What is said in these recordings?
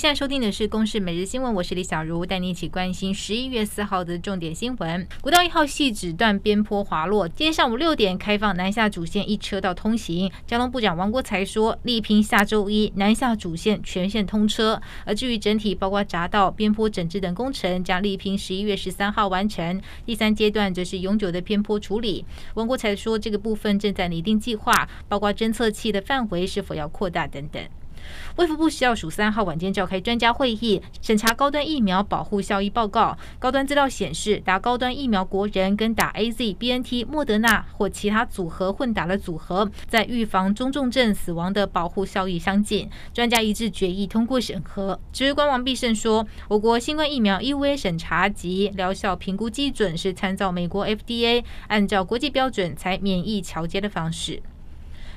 现在收听的是《公视每日新闻》，我是李小茹，带你一起关心十一月四号的重点新闻。国道一号系指段边坡滑落，今天上午六点开放南下主线一车道通行。交通部长王国材说，力拼下周一南下主线全线通车。而至于整体包括匝道、边坡整治等工程，将力拼十一月十三号完成。第三阶段则是永久的偏坡处理。王国材说，这个部分正在拟定计划，包括侦测器的范围是否要扩大等等。卫福部食药署三号晚间召开专家会议，审查高端疫苗保护效益报告。高端资料显示，打高端疫苗国人跟打 AZ、BNT、莫德纳或其他组合混打的组合，在预防中重症死亡的保护效益相近。专家一致决议通过审核。指挥官王必胜说，我国新冠疫苗 EUA 审查及疗效评估基准是参照美国 FDA 按照国际标准才免疫桥接的方式。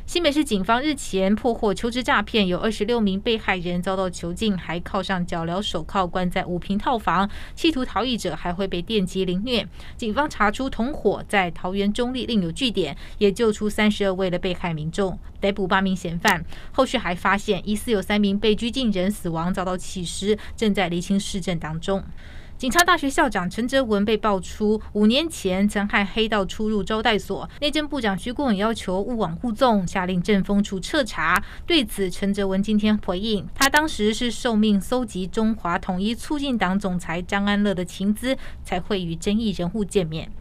新北市警方日前破获求职诈骗，有二十六名被害人遭到囚禁，还铐上脚镣手铐，关在五坪套房，企图逃逸者还会被电击凌虐。警方查出同伙在桃园中坜另有据点，也救出三十二位的被害民众，逮捕八名嫌犯。后续还发现疑似有三名被拘禁人死亡，遭到弃尸，正在厘清事证当中。警察大学校长陈哲文被爆出五年前曾害黑道出入招待所，内政部长徐国勇要求勿往勿纵，下令政风处彻查。对此，陈哲文今天回应，他当时是受命搜集中华统一促进党总裁张安乐的情资，才会与争议人物见面。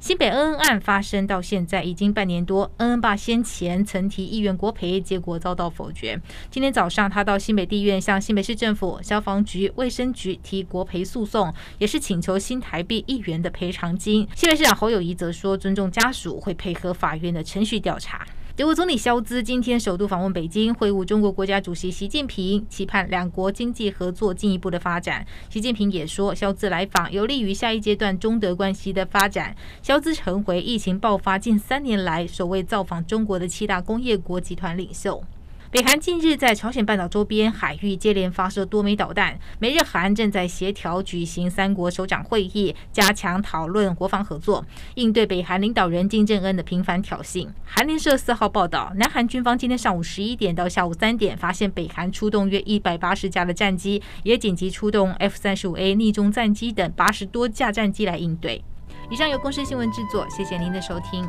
新北恩恩案发生到现在已经半年多，恩恩爸先前曾提议员国赔，结果遭到否决。今天早上，他到新北地院向新北市政府、消防局、卫生局提国赔诉讼，也是请求新台币一元的赔偿金。新北市长侯友谊则说，尊重家属，会配合法院的程序调查。德国总理肖兹今天首度访问北京，会晤中国国家主席习近平，期盼两国经济合作进一步的发展。习近平也说，肖兹来访有利于下一阶段中德关系的发展。肖兹成为疫情爆发近三年来首位造访中国的七大工业国集团领袖。北韩近日在朝鲜半岛周边海域接连发射多枚导弹，美日韩正在协调举行三国首长会议，加强讨论国防合作，应对北韩领导人金正恩的频繁挑衅。韩联社四号报道，南韩军方今天上午十一点到下午三点，发现北韩出动约一百八十架的战机，也紧急出动 F 三十五 A 逆中战机等八十多架战机来应对。以上由公视新闻制作，谢谢您的收听。